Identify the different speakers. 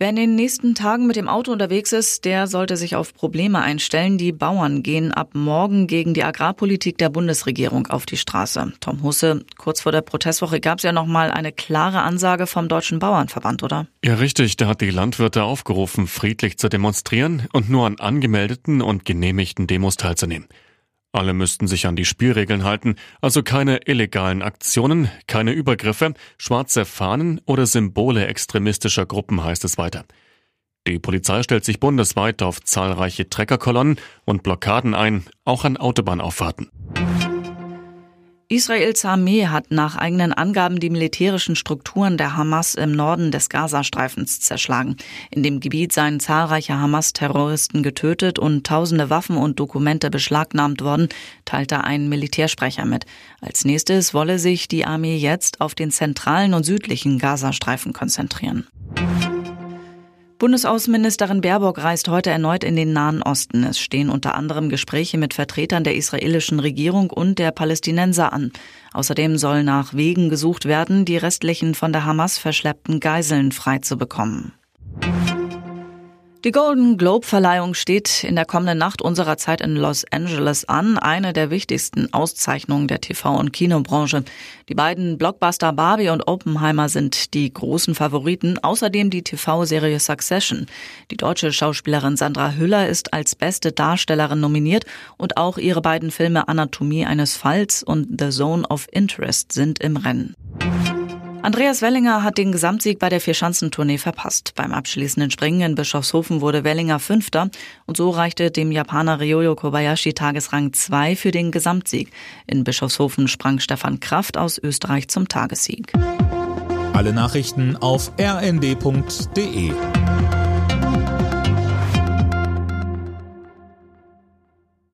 Speaker 1: Wer in den nächsten Tagen mit dem Auto unterwegs ist, der sollte sich auf Probleme einstellen. Die Bauern gehen ab morgen gegen die Agrarpolitik der Bundesregierung auf die Straße. Tom Husse, kurz vor der Protestwoche gab es ja noch mal eine klare Ansage vom Deutschen Bauernverband, oder?
Speaker 2: Ja, richtig. Da hat die Landwirte aufgerufen, friedlich zu demonstrieren und nur an angemeldeten und genehmigten Demos teilzunehmen. Alle müssten sich an die Spielregeln halten, also keine illegalen Aktionen, keine Übergriffe, schwarze Fahnen oder Symbole extremistischer Gruppen, heißt es weiter. Die Polizei stellt sich bundesweit auf zahlreiche Treckerkolonnen und Blockaden ein, auch an Autobahnauffahrten.
Speaker 1: Israels Armee hat nach eigenen Angaben die militärischen Strukturen der Hamas im Norden des Gazastreifens zerschlagen. In dem Gebiet seien zahlreiche Hamas-Terroristen getötet und tausende Waffen und Dokumente beschlagnahmt worden, teilte ein Militärsprecher mit. Als nächstes wolle sich die Armee jetzt auf den zentralen und südlichen Gazastreifen konzentrieren. Bundesaußenministerin Baerbock reist heute erneut in den Nahen Osten. Es stehen unter anderem Gespräche mit Vertretern der israelischen Regierung und der Palästinenser an. Außerdem soll nach Wegen gesucht werden, die restlichen von der Hamas verschleppten Geiseln freizubekommen. Die Golden Globe Verleihung steht in der kommenden Nacht unserer Zeit in Los Angeles an, eine der wichtigsten Auszeichnungen der TV- und Kinobranche. Die beiden Blockbuster Barbie und Oppenheimer sind die großen Favoriten, außerdem die TV-Serie Succession. Die deutsche Schauspielerin Sandra Hüller ist als beste Darstellerin nominiert und auch ihre beiden Filme Anatomie eines Falls und The Zone of Interest sind im Rennen. Andreas Wellinger hat den Gesamtsieg bei der Vierschanzentournee verpasst. Beim abschließenden Springen in Bischofshofen wurde Wellinger Fünfter und so reichte dem Japaner Ryoyo Kobayashi Tagesrang 2 für den Gesamtsieg. In Bischofshofen sprang Stefan Kraft aus Österreich zum Tagessieg.
Speaker 3: Alle Nachrichten auf rnd.de